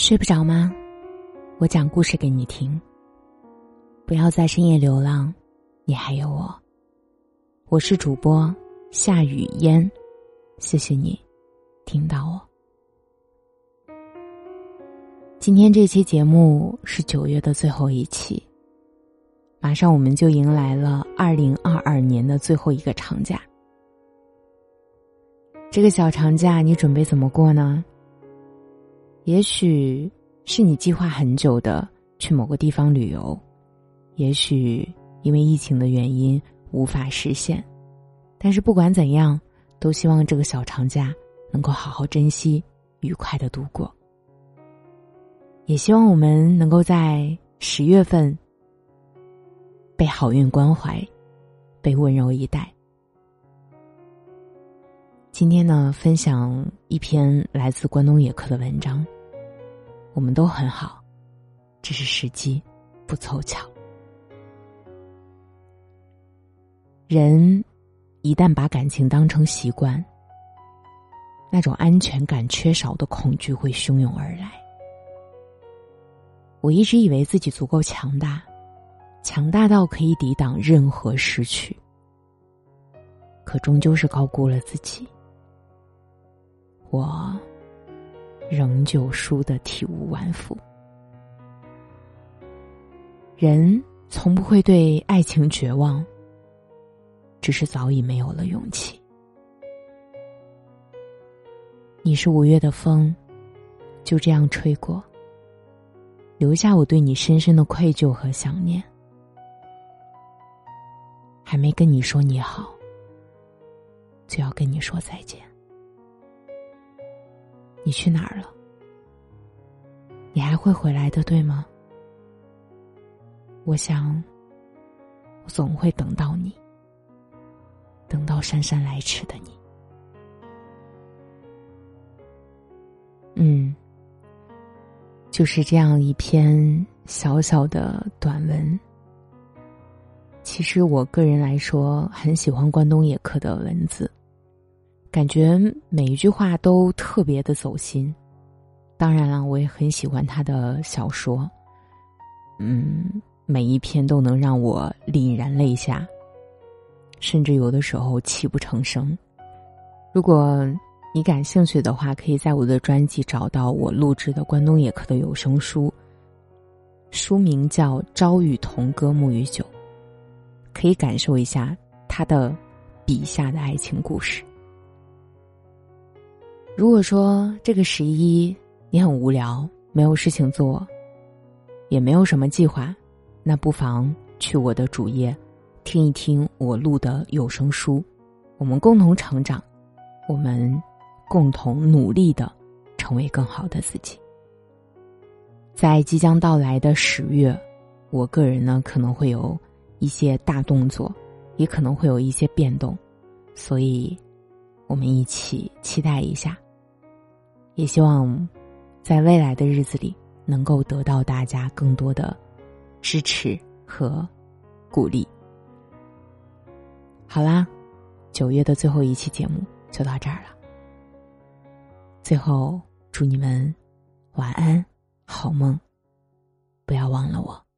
睡不着吗？我讲故事给你听。不要在深夜流浪，你还有我。我是主播夏雨嫣，谢谢你听到我。今天这期节目是九月的最后一期，马上我们就迎来了二零二二年的最后一个长假。这个小长假你准备怎么过呢？也许是你计划很久的去某个地方旅游，也许因为疫情的原因无法实现，但是不管怎样，都希望这个小长假能够好好珍惜，愉快的度过。也希望我们能够在十月份被好运关怀，被温柔以待。今天呢，分享一篇来自关东野客的文章。我们都很好，只是时机不凑巧。人一旦把感情当成习惯，那种安全感缺少的恐惧会汹涌而来。我一直以为自己足够强大，强大到可以抵挡任何失去，可终究是高估了自己。我仍旧输得体无完肤。人从不会对爱情绝望，只是早已没有了勇气。你是五月的风，就这样吹过，留下我对你深深的愧疚和想念。还没跟你说你好，就要跟你说再见。你去哪儿了？你还会回来的，对吗？我想，我总会等到你，等到姗姗来迟的你。嗯，就是这样一篇小小的短文。其实我个人来说，很喜欢关东野客的文字。感觉每一句话都特别的走心，当然了，我也很喜欢他的小说，嗯，每一篇都能让我凛然泪下，甚至有的时候泣不成声。如果你感兴趣的话，可以在我的专辑找到我录制的关东野客的有声书，书名叫《朝雨同歌暮雨酒》，可以感受一下他的笔下的爱情故事。如果说这个十一你很无聊，没有事情做，也没有什么计划，那不妨去我的主页，听一听我录的有声书，我们共同成长，我们共同努力的成为更好的自己。在即将到来的十月，我个人呢可能会有一些大动作，也可能会有一些变动，所以我们一起期待一下。也希望，在未来的日子里，能够得到大家更多的支持和鼓励。好啦，九月的最后一期节目就到这儿了。最后，祝你们晚安，好梦，不要忘了我。